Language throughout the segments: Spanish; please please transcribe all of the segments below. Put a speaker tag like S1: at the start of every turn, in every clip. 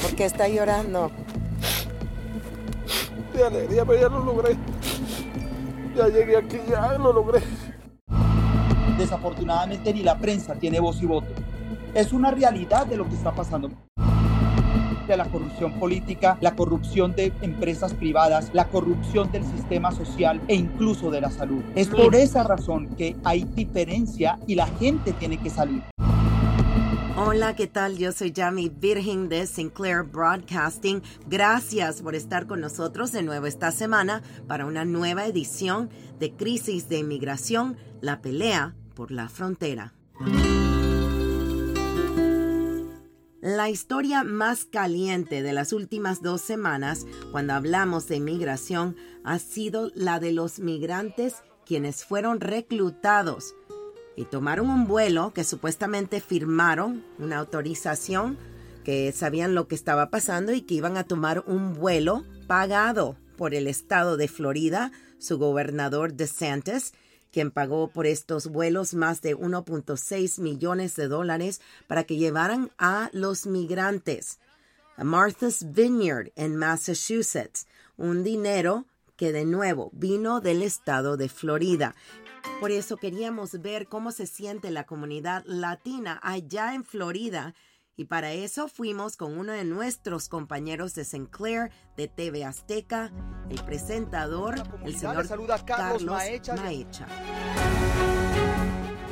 S1: ¿Por qué está llorando?
S2: De alegría, pero ya lo logré. Ya llegué aquí, ya lo logré.
S3: Desafortunadamente ni la prensa tiene voz y voto. Es una realidad de lo que está pasando. De la corrupción política, la corrupción de empresas privadas, la corrupción del sistema social e incluso de la salud. Es por esa razón que hay diferencia y la gente tiene que salir.
S1: Hola, ¿qué tal? Yo soy Jamie Virgin de Sinclair Broadcasting. Gracias por estar con nosotros de nuevo esta semana para una nueva edición de Crisis de Inmigración, la pelea por la frontera. La historia más caliente de las últimas dos semanas, cuando hablamos de inmigración, ha sido la de los migrantes quienes fueron reclutados y tomaron un vuelo que supuestamente firmaron una autorización, que sabían lo que estaba pasando y que iban a tomar un vuelo pagado por el estado de Florida, su gobernador DeSantis, quien pagó por estos vuelos más de 1.6 millones de dólares para que llevaran a los migrantes a Martha's Vineyard en Massachusetts, un dinero que de nuevo vino del estado de Florida. Por eso queríamos ver cómo se siente la comunidad latina allá en Florida. Y para eso fuimos con uno de nuestros compañeros de Sinclair de TV Azteca, el presentador, el señor Carlos, Maecha.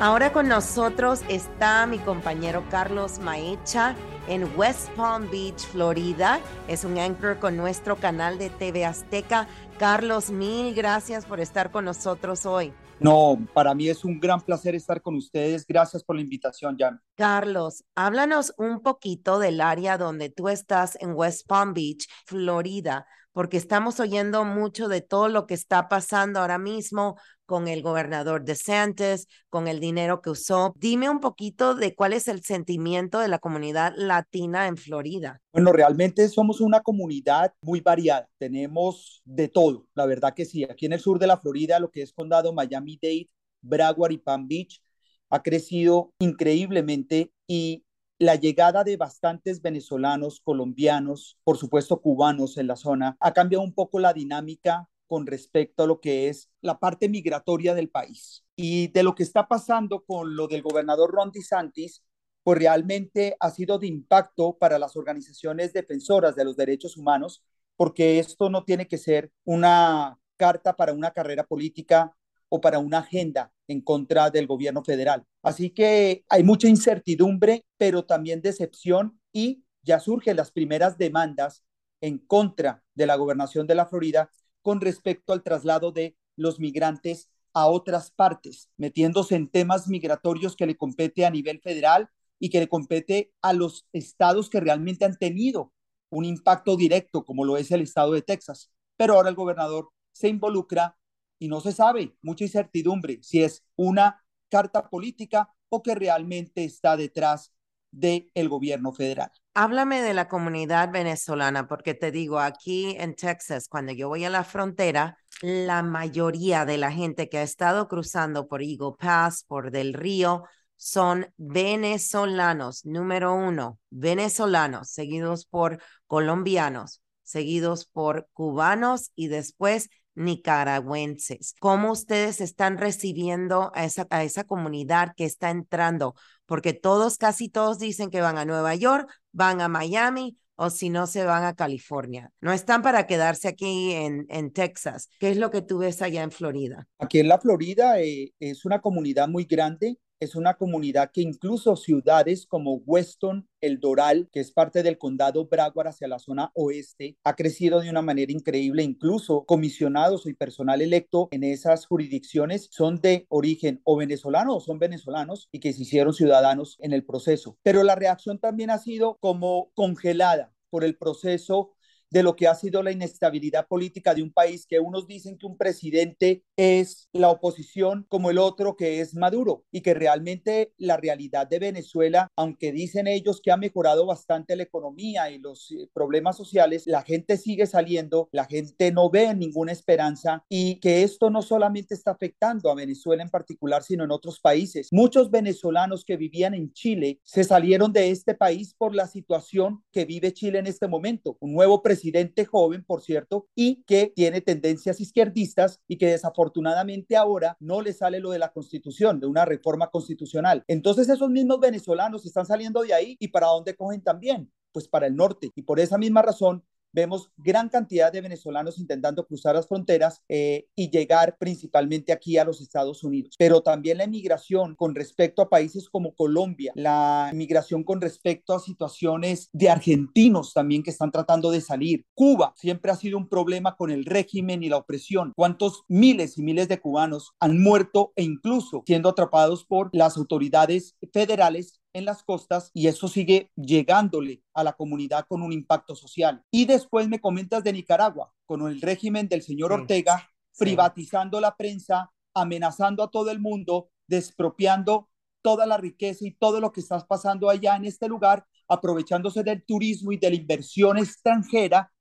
S1: Ahora con nosotros está mi compañero Carlos Maecha en West Palm Beach, Florida. Es un anchor con nuestro canal de TV Azteca. Carlos, mil gracias por estar con nosotros hoy.
S3: No, para mí es un gran placer estar con ustedes. Gracias por la invitación, Jan.
S1: Carlos, háblanos un poquito del área donde tú estás en West Palm Beach, Florida, porque estamos oyendo mucho de todo lo que está pasando ahora mismo con el gobernador DeSantis, con el dinero que usó. Dime un poquito de cuál es el sentimiento de la comunidad latina en Florida.
S3: Bueno, realmente somos una comunidad muy variada. Tenemos de todo, la verdad que sí. Aquí en el sur de la Florida, lo que es condado Miami-Dade, Broward y Palm Beach, ha crecido increíblemente y la llegada de bastantes venezolanos, colombianos, por supuesto cubanos en la zona, ha cambiado un poco la dinámica con respecto a lo que es la parte migratoria del país. Y de lo que está pasando con lo del gobernador Ron DeSantis, pues realmente ha sido de impacto para las organizaciones defensoras de los derechos humanos, porque esto no tiene que ser una carta para una carrera política o para una agenda en contra del gobierno federal. Así que hay mucha incertidumbre, pero también decepción y ya surgen las primeras demandas en contra de la gobernación de la Florida con respecto al traslado de los migrantes a otras partes, metiéndose en temas migratorios que le compete a nivel federal y que le compete a los estados que realmente han tenido un impacto directo, como lo es el estado de Texas. Pero ahora el gobernador se involucra y no se sabe, mucha incertidumbre, si es una carta política o que realmente está detrás del gobierno federal.
S1: Háblame de la comunidad venezolana, porque te digo, aquí en Texas, cuando yo voy a la frontera, la mayoría de la gente que ha estado cruzando por Eagle Pass, por Del Río, son venezolanos, número uno, venezolanos, seguidos por colombianos, seguidos por cubanos y después nicaragüenses. ¿Cómo ustedes están recibiendo a esa, a esa comunidad que está entrando? Porque todos, casi todos dicen que van a Nueva York, van a Miami o si no se van a California. No están para quedarse aquí en, en Texas. ¿Qué es lo que tú ves allá en Florida?
S3: Aquí en la Florida eh, es una comunidad muy grande. Es una comunidad que incluso ciudades como Weston, El Doral, que es parte del condado Broward hacia la zona oeste, ha crecido de una manera increíble. Incluso comisionados y personal electo en esas jurisdicciones son de origen o venezolano o son venezolanos y que se hicieron ciudadanos en el proceso. Pero la reacción también ha sido como congelada por el proceso de lo que ha sido la inestabilidad política de un país que unos dicen que un presidente es la oposición como el otro que es Maduro y que realmente la realidad de Venezuela, aunque dicen ellos que ha mejorado bastante la economía y los eh, problemas sociales, la gente sigue saliendo, la gente no ve ninguna esperanza y que esto no solamente está afectando a Venezuela en particular, sino en otros países. Muchos venezolanos que vivían en Chile se salieron de este país por la situación que vive Chile en este momento. Un nuevo presidente presidente joven, por cierto, y que tiene tendencias izquierdistas y que desafortunadamente ahora no le sale lo de la constitución, de una reforma constitucional. Entonces esos mismos venezolanos están saliendo de ahí y para dónde cogen también? Pues para el norte. Y por esa misma razón vemos gran cantidad de venezolanos intentando cruzar las fronteras eh, y llegar principalmente aquí a los Estados Unidos. Pero también la inmigración con respecto a países como Colombia, la inmigración con respecto a situaciones de argentinos también que están tratando de salir. Cuba siempre ha sido un problema con el régimen y la opresión. ¿Cuántos miles y miles de cubanos han muerto e incluso siendo atrapados por las autoridades federales en las costas y eso sigue llegándole a la comunidad con un impacto social. Y después me comentas de Nicaragua, con el régimen del señor Ortega, privatizando la prensa, amenazando a todo el mundo, despropiando toda la riqueza y todo lo que está pasando allá en este lugar, aprovechándose del turismo y de la inversión extranjera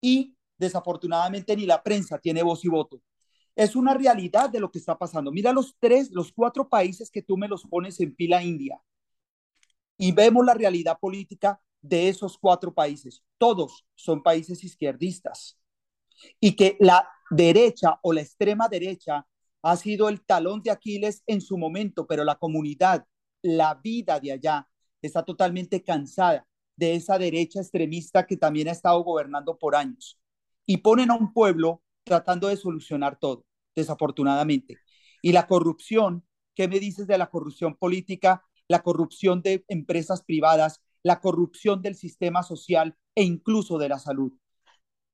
S3: y desafortunadamente ni la prensa tiene voz y voto. Es una realidad de lo que está pasando. Mira los tres, los cuatro países que tú me los pones en fila India y vemos la realidad política de esos cuatro países. Todos son países izquierdistas. Y que la derecha o la extrema derecha ha sido el talón de Aquiles en su momento, pero la comunidad, la vida de allá está totalmente cansada de esa derecha extremista que también ha estado gobernando por años. Y ponen a un pueblo tratando de solucionar todo, desafortunadamente. Y la corrupción, ¿qué me dices de la corrupción política? La corrupción de empresas privadas, la corrupción del sistema social e incluso de la salud.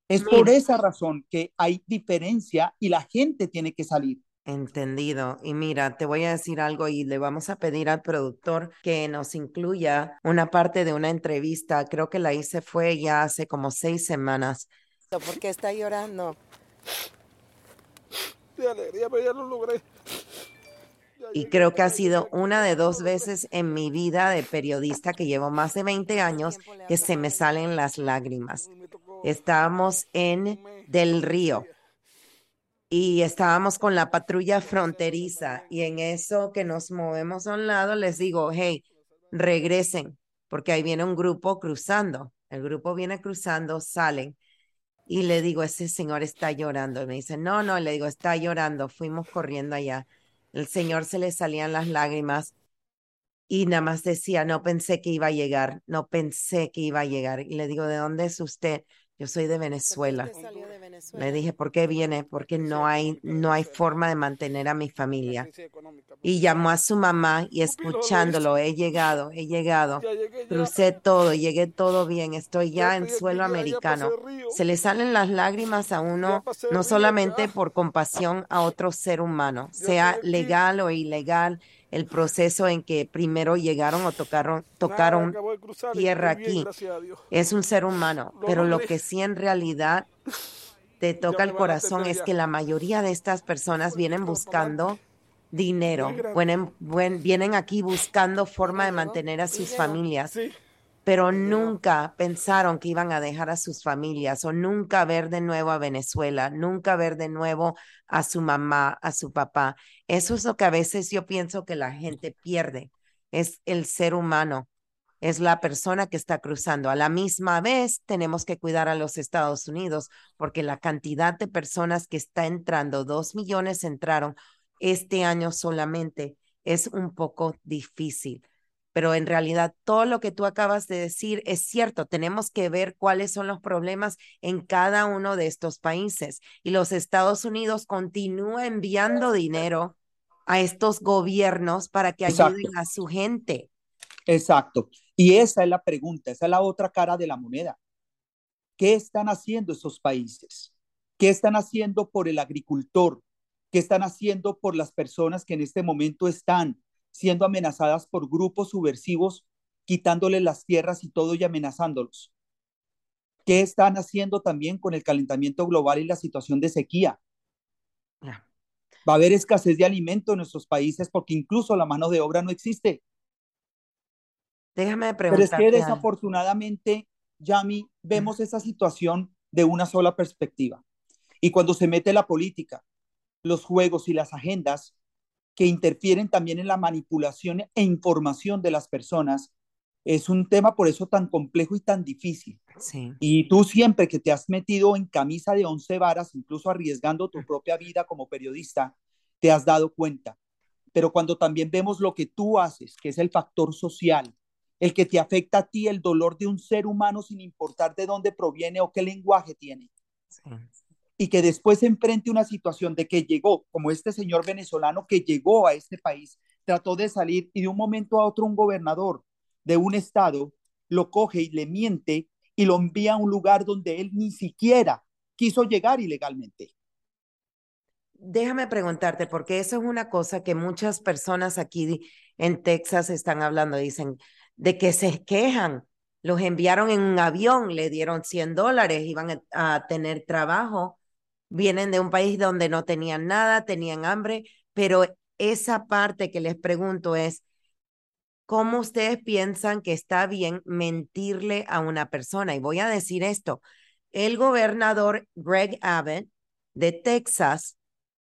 S3: Es por esa razón que hay diferencia y la gente tiene que salir.
S1: Entendido. Y mira, te voy a decir algo y le vamos a pedir al productor que nos incluya una parte de una entrevista. Creo que la hice fue ya hace como seis semanas. ¿Por qué está llorando?
S2: De alegría, pero ya lo logré
S1: y creo que ha sido una de dos veces en mi vida de periodista que llevo más de 20 años que se me salen las lágrimas. Estábamos en Del Río y estábamos con la patrulla fronteriza y en eso que nos movemos a un lado les digo, hey, regresen, porque ahí viene un grupo cruzando. El grupo viene cruzando, salen. Y le digo, ese señor está llorando. Y me dice, no, no, le digo, está llorando. Fuimos corriendo allá. El Señor se le salían las lágrimas y nada más decía, no pensé que iba a llegar, no pensé que iba a llegar. Y le digo, ¿de dónde es usted? Yo soy de Venezuela. Le dije, ¿por qué viene? Porque no hay, no hay forma de mantener a mi familia. Y llamó a su mamá y escuchándolo, he llegado, he llegado. Crucé todo, llegué todo bien, estoy ya en suelo americano. Se le salen las lágrimas a uno, no solamente por compasión a otro ser humano, sea legal o ilegal el proceso en que primero llegaron o tocaron, tocaron tierra aquí. Es un ser humano, pero lo que sí en realidad te toca el corazón es que la mayoría de estas personas vienen buscando dinero, vienen, vienen aquí buscando forma de mantener a sus familias pero nunca pensaron que iban a dejar a sus familias o nunca ver de nuevo a Venezuela, nunca ver de nuevo a su mamá, a su papá. Eso es lo que a veces yo pienso que la gente pierde, es el ser humano, es la persona que está cruzando. A la misma vez tenemos que cuidar a los Estados Unidos porque la cantidad de personas que está entrando, dos millones entraron este año solamente, es un poco difícil pero en realidad todo lo que tú acabas de decir es cierto. Tenemos que ver cuáles son los problemas en cada uno de estos países. Y los Estados Unidos continúa enviando dinero a estos gobiernos para que ayuden Exacto. a su gente.
S3: Exacto. Y esa es la pregunta, esa es la otra cara de la moneda. ¿Qué están haciendo esos países? ¿Qué están haciendo por el agricultor? ¿Qué están haciendo por las personas que en este momento están siendo amenazadas por grupos subversivos, quitándole las tierras y todo y amenazándolos? ¿Qué están haciendo también con el calentamiento global y la situación de sequía? Va a haber escasez de alimento en nuestros países porque incluso la mano de obra no existe.
S1: Déjame preguntar.
S3: Pero es que desafortunadamente, Yami, vemos esa situación de una sola perspectiva. Y cuando se mete la política, los juegos y las agendas que interfieren también en la manipulación e información de las personas, es un tema por eso tan complejo y tan difícil.
S1: Sí.
S3: Y tú siempre que te has metido en camisa de once varas, incluso arriesgando tu propia vida como periodista, te has dado cuenta. Pero cuando también vemos lo que tú haces, que es el factor social, el que te afecta a ti, el dolor de un ser humano sin importar de dónde proviene o qué lenguaje tiene.
S1: Sí.
S3: Y que después enfrente una situación de que llegó, como este señor venezolano que llegó a este país, trató de salir y de un momento a otro un gobernador de un estado lo coge y le miente y lo envía a un lugar donde él ni siquiera quiso llegar ilegalmente.
S1: Déjame preguntarte, porque eso es una cosa que muchas personas aquí en Texas están hablando, dicen, de que se quejan. Los enviaron en un avión, le dieron 100 dólares, iban a tener trabajo, vienen de un país donde no tenían nada, tenían hambre, pero esa parte que les pregunto es, cómo ustedes piensan que está bien mentirle a una persona. Y voy a decir esto, el gobernador Greg Abbott de Texas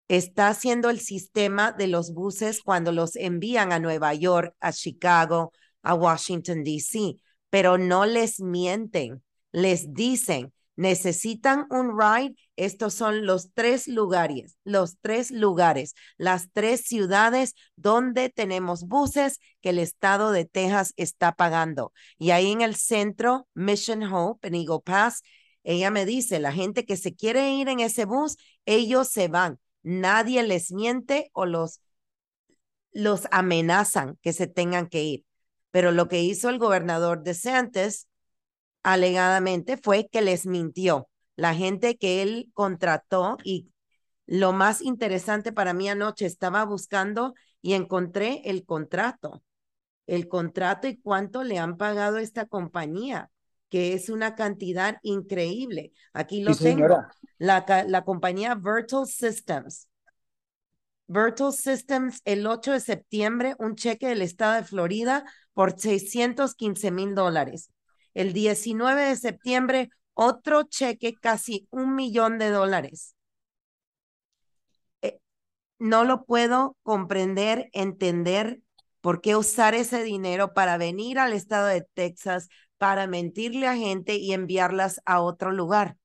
S1: está haciendo el sistema de los buses cuando los envían a Nueva York, a Chicago, a Washington, D.C., pero no les mienten, les dicen, necesitan un ride, estos son los tres lugares, los tres lugares, las tres ciudades donde tenemos buses que el estado de Texas está pagando. Y ahí en el centro, Mission Hope, en Eagle Pass, ella me dice, la gente que se quiere ir en ese bus, ellos se van. Nadie les miente o los, los amenazan que se tengan que ir. Pero lo que hizo el gobernador de Santos alegadamente fue que les mintió. La gente que él contrató y lo más interesante para mí anoche estaba buscando y encontré el contrato, el contrato y cuánto le han pagado esta compañía, que es una cantidad increíble. Aquí lo tengo. La, la compañía Virtual Systems. Virtual Systems el 8 de septiembre, un cheque del estado de Florida por 615 mil dólares. El 19 de septiembre, otro cheque, casi un millón de dólares. Eh, no lo puedo comprender, entender por qué usar ese dinero para venir al estado de Texas, para mentirle a gente y enviarlas a otro lugar.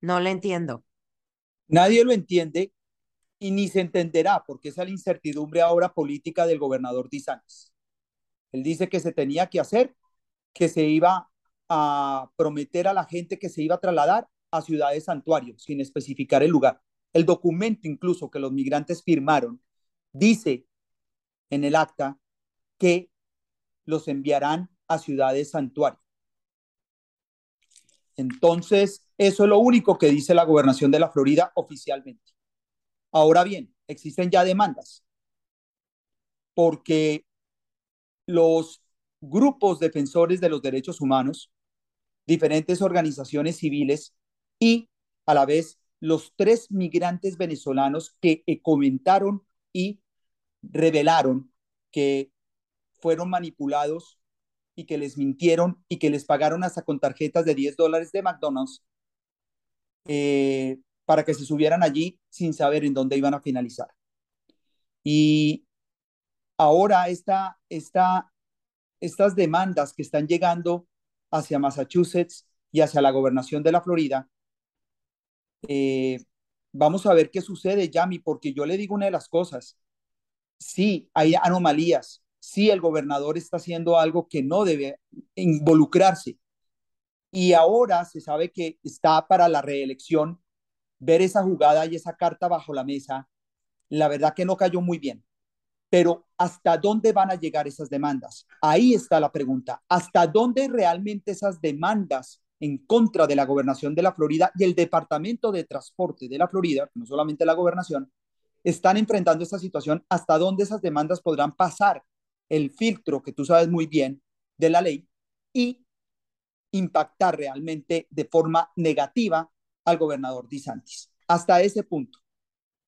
S1: No lo entiendo.
S3: Nadie lo entiende y ni se entenderá porque es la incertidumbre ahora política del gobernador Dizanes. Él dice que se tenía que hacer, que se iba a prometer a la gente que se iba a trasladar a ciudades santuarios sin especificar el lugar. El documento incluso que los migrantes firmaron dice en el acta que los enviarán a ciudades santuarios. Entonces, eso es lo único que dice la gobernación de la Florida oficialmente. Ahora bien, existen ya demandas porque los grupos defensores de los derechos humanos diferentes organizaciones civiles y a la vez los tres migrantes venezolanos que comentaron y revelaron que fueron manipulados y que les mintieron y que les pagaron hasta con tarjetas de 10 dólares de McDonald's eh, para que se subieran allí sin saber en dónde iban a finalizar. Y ahora esta, esta, estas demandas que están llegando hacia Massachusetts y hacia la gobernación de la Florida, eh, vamos a ver qué sucede, Yami, porque yo le digo una de las cosas. Sí, hay anomalías. Sí, el gobernador está haciendo algo que no debe involucrarse. Y ahora se sabe que está para la reelección. Ver esa jugada y esa carta bajo la mesa, la verdad que no cayó muy bien. Pero ¿hasta dónde van a llegar esas demandas? Ahí está la pregunta. ¿Hasta dónde realmente esas demandas en contra de la gobernación de la Florida y el Departamento de Transporte de la Florida, no solamente la gobernación, están enfrentando esta situación? ¿Hasta dónde esas demandas podrán pasar el filtro que tú sabes muy bien de la ley y impactar realmente de forma negativa al gobernador DeSantis? Hasta ese punto.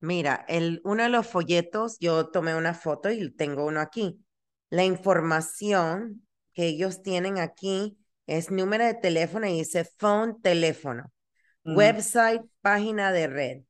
S1: Mira, el, uno de los folletos, yo tomé una foto y tengo uno aquí. La información que ellos tienen aquí es número de teléfono y dice phone, teléfono, website, página de red,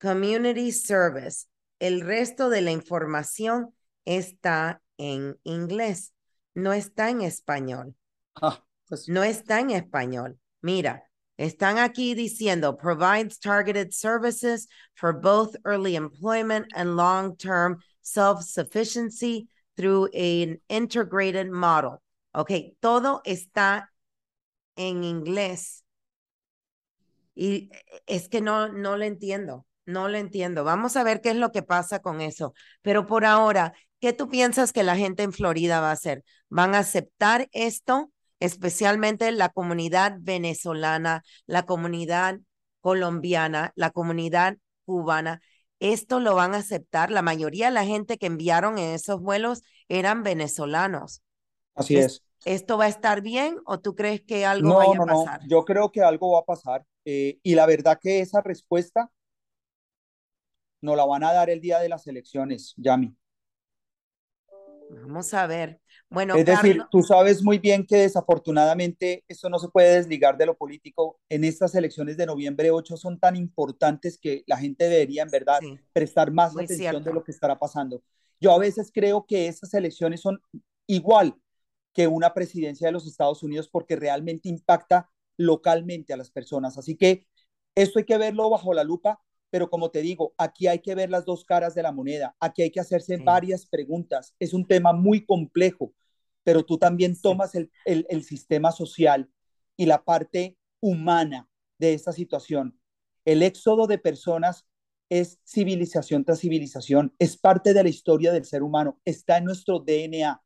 S1: community service. El resto de la información está en inglés, no está en español. Ah, pues no está en español. Mira, están aquí diciendo provides targeted services for both early employment and long-term self-sufficiency through an integrated model. Ok, todo está en inglés. Y es que no, no lo entiendo, no lo entiendo. Vamos a ver qué es lo que pasa con eso. Pero por ahora, ¿qué tú piensas que la gente en Florida va a hacer? ¿Van a aceptar esto? Especialmente la comunidad venezolana, la comunidad colombiana, la comunidad cubana. Esto lo van a aceptar. La mayoría de la gente que enviaron en esos vuelos eran venezolanos.
S3: Así es.
S1: ¿Esto va a estar bien o tú crees que algo vaya a pasar?
S3: No, yo creo que algo va a pasar. Eh, y la verdad que esa respuesta nos la van a dar el día de las elecciones, Yami.
S1: Vamos a ver. Bueno,
S3: es decir, tú sabes muy bien que desafortunadamente esto no se puede desligar de lo político. En estas elecciones de noviembre 8 son tan importantes que la gente debería en verdad prestar más atención de lo que estará pasando. Yo a veces creo que estas elecciones son igual que una presidencia de los Estados Unidos porque realmente impacta localmente a las personas. Así que esto hay que verlo bajo la lupa pero como te digo, aquí hay que ver las dos caras de la moneda, aquí hay que hacerse varias preguntas, es un tema muy complejo, pero tú también tomas el, el, sistema social y la parte humana de esta situación. El éxodo de personas es civilización tras civilización, es parte de la historia del ser humano, está en nuestro DNA.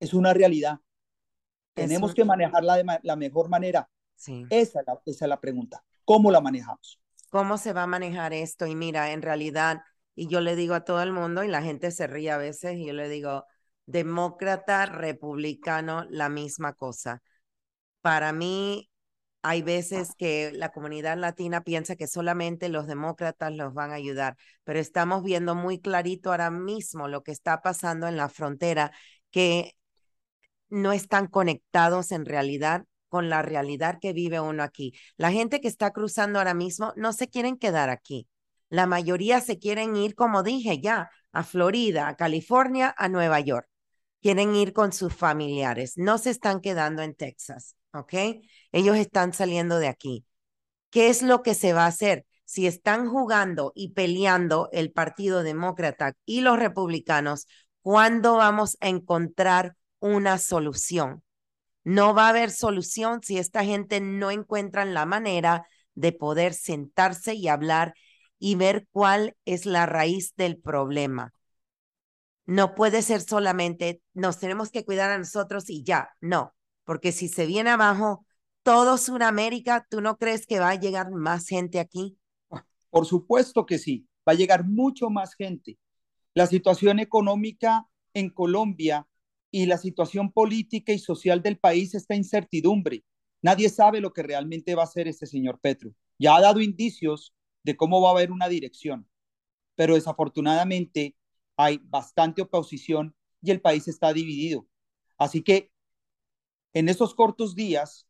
S3: Es una realidad. Tenemos que manejarla de la mejor manera. Sí. Esa, esa es la pregunta. ¿Cómo la manejamos?
S1: Cómo se va a manejar esto. Y mira, en realidad, y yo le digo a todo el mundo, y la gente se ríe a veces, y yo le digo, demócrata, republicano, la misma cosa. Para mí, hay veces que la comunidad latina piensa que solamente los demócratas los van a ayudar, pero estamos viendo muy clarito ahora mismo lo que está pasando en la frontera, que no están conectados en realidad con la realidad que vive uno aquí. La gente que está cruzando ahora mismo no se quieren quedar aquí. La mayoría se quieren ir, como dije ya, a Florida, a California, a Nueva York. Quieren ir con sus familiares. No se están quedando en Texas, ¿ok? Ellos están saliendo de aquí. ¿Qué es lo que se va a hacer? Si están jugando y peleando el Partido Demócrata y los republicanos, ¿cuándo vamos a encontrar una solución? No va a haber solución si esta gente no encuentra la manera de poder sentarse y hablar y ver cuál es la raíz del problema. No puede ser solamente nos tenemos que cuidar a nosotros y ya, no, porque si se viene abajo todo Sudamérica, ¿tú no crees que va a llegar más gente aquí?
S3: Por supuesto que sí, va a llegar mucho más gente. La situación económica en Colombia y la situación política y social del país está incertidumbre. Nadie sabe lo que realmente va a hacer este señor Petro. Ya ha dado indicios de cómo va a haber una dirección, pero desafortunadamente hay bastante oposición y el país está dividido. Así que en estos cortos días,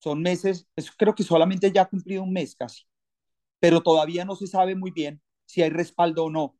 S3: son meses, creo que solamente ya ha cumplido un mes casi, pero todavía no se sabe muy bien si hay respaldo o no.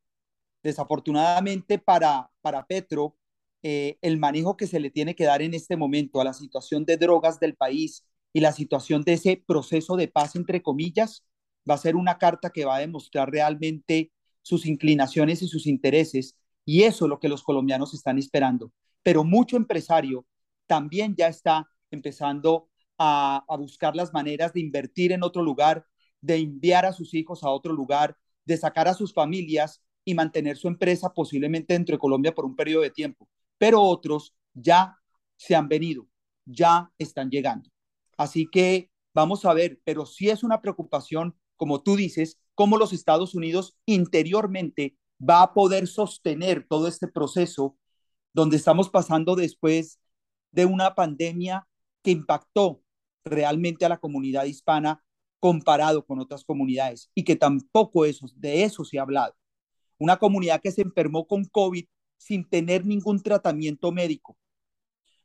S3: Desafortunadamente para, para Petro, eh, el manejo que se le tiene que dar en este momento a la situación de drogas del país y la situación de ese proceso de paz, entre comillas, va a ser una carta que va a demostrar realmente sus inclinaciones y sus intereses. Y eso es lo que los colombianos están esperando. Pero mucho empresario también ya está empezando a, a buscar las maneras de invertir en otro lugar, de enviar a sus hijos a otro lugar, de sacar a sus familias y mantener su empresa posiblemente dentro de Colombia por un periodo de tiempo, pero otros ya se han venido, ya están llegando. Así que vamos a ver, pero sí es una preocupación, como tú dices, cómo los Estados Unidos interiormente va a poder sostener todo este proceso donde estamos pasando después de una pandemia que impactó realmente a la comunidad hispana comparado con otras comunidades y que tampoco eso, de eso se ha hablado. Una comunidad que se enfermó con COVID sin tener ningún tratamiento médico.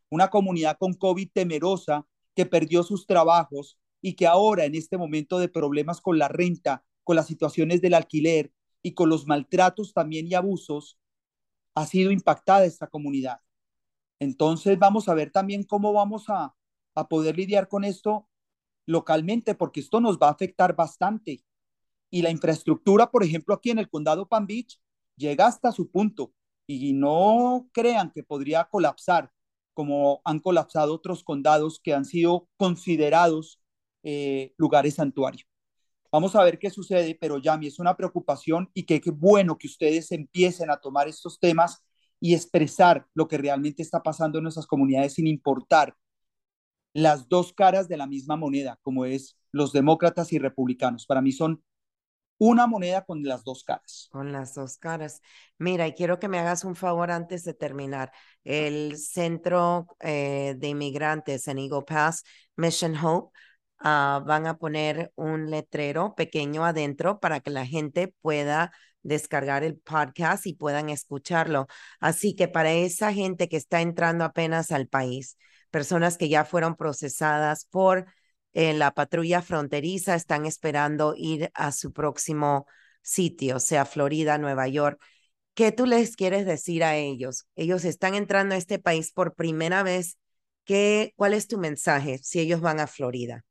S3: Una comunidad con COVID temerosa que perdió sus trabajos y que ahora en este momento de problemas con la renta, con las situaciones del alquiler y con los maltratos también y abusos, ha sido impactada esta comunidad. Entonces vamos a ver también cómo vamos a, a poder lidiar con esto localmente, porque esto nos va a afectar bastante. Y la infraestructura, por ejemplo, aquí en el condado Palm Beach, llega hasta su punto y no crean que podría colapsar como han colapsado otros condados que han sido considerados eh, lugares santuario. Vamos a ver qué sucede, pero Yami, es una preocupación y qué bueno que ustedes empiecen a tomar estos temas y expresar lo que realmente está pasando en nuestras comunidades sin importar las dos caras de la misma moneda, como es los demócratas y republicanos. Para mí son una moneda con las dos caras.
S1: Con las dos caras. Mira, y quiero que me hagas un favor antes de terminar. El centro eh, de inmigrantes en Eagle Pass, Mission Hope, uh, van a poner un letrero pequeño adentro para que la gente pueda descargar el podcast y puedan escucharlo. Así que para esa gente que está entrando apenas al país, personas que ya fueron procesadas por en la patrulla fronteriza están esperando ir a su próximo sitio, sea Florida, Nueva York. ¿Qué tú les quieres decir a ellos? Ellos están entrando a este país por primera vez. ¿Qué, ¿Cuál es tu mensaje si ellos van a Florida?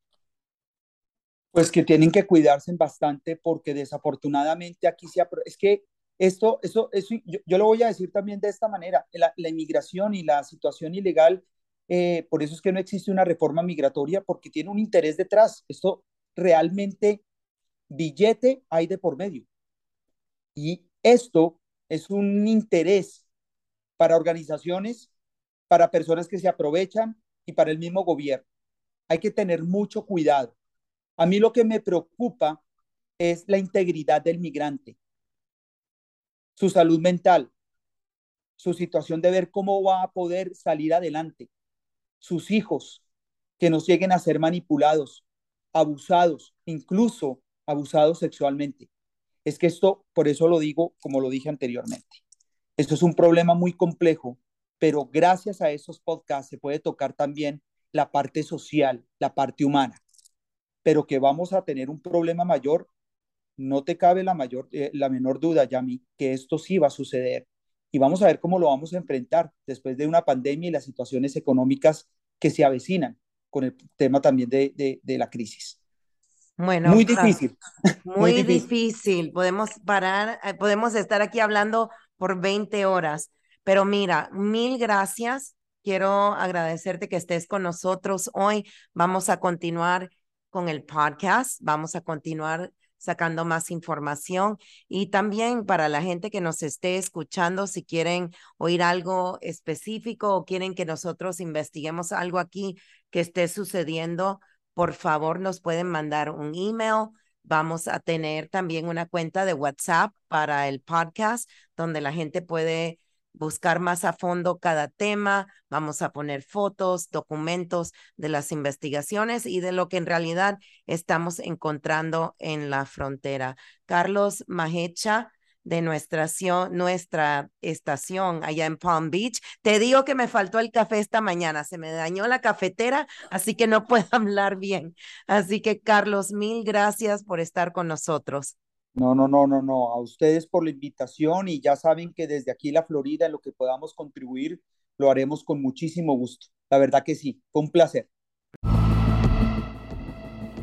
S3: Pues que tienen que cuidarse bastante porque desafortunadamente aquí se es que esto, eso, eso yo, lo voy a decir también de esta manera, la, la inmigración y la situación ilegal eh, por eso es que no existe una reforma migratoria, porque tiene un interés detrás. Esto realmente billete hay de por medio. Y esto es un interés para organizaciones, para personas que se aprovechan y para el mismo gobierno. Hay que tener mucho cuidado. A mí lo que me preocupa es la integridad del migrante, su salud mental, su situación de ver cómo va a poder salir adelante sus hijos, que nos lleguen a ser manipulados, abusados, incluso abusados sexualmente. Es que esto, por eso lo digo como lo dije anteriormente. Esto es un problema muy complejo, pero gracias a esos podcasts se puede tocar también la parte social, la parte humana. Pero que vamos a tener un problema mayor, no te cabe la, mayor, eh, la menor duda, Yami, que esto sí va a suceder y vamos a ver cómo lo vamos a enfrentar después de una pandemia y las situaciones económicas que se avecinan con el tema también de, de, la crisis.
S1: Bueno, muy difícil. Muy, difícil. Podemos parar, eh, podemos estar aquí hablando por 20 horas, pero mira, mil gracias. Quiero agradecerte que estés con nosotros hoy. Vamos a continuar con el podcast, vamos a continuar sacando más información y también para la gente que nos esté escuchando, si quieren oír algo específico o quieren que nosotros investiguemos algo aquí que esté sucediendo, por favor nos pueden mandar un email. Vamos a tener también una cuenta de WhatsApp para el podcast donde la gente puede buscar más a fondo cada tema, vamos a poner fotos, documentos de las investigaciones y de lo que en realidad estamos encontrando en la frontera. Carlos Majecha de nuestra, nuestra estación allá en Palm Beach. Te digo que me faltó el café esta mañana, se me dañó la cafetera, así que no puedo hablar bien. Así que Carlos, mil gracias por estar con nosotros.
S3: No, no, no, no, no. A ustedes por la invitación y ya saben que desde aquí la Florida, en lo que podamos contribuir, lo haremos con muchísimo gusto. La verdad que sí, fue un placer.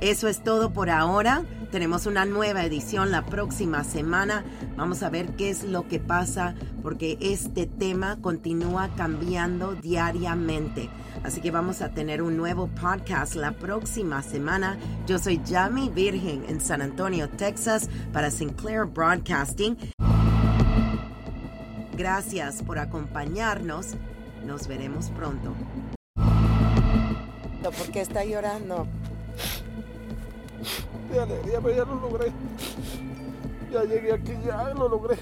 S1: Eso es todo por ahora. Tenemos una nueva edición la próxima semana. Vamos a ver qué es lo que pasa porque este tema continúa cambiando diariamente. Así que vamos a tener un nuevo podcast la próxima semana. Yo soy Jamie Virgen en San Antonio, Texas, para Sinclair Broadcasting. Gracias por acompañarnos. Nos veremos pronto. ¿Por qué está llorando?
S2: De alegría, pero ya lo logré. Ya llegué aquí, ya lo logré.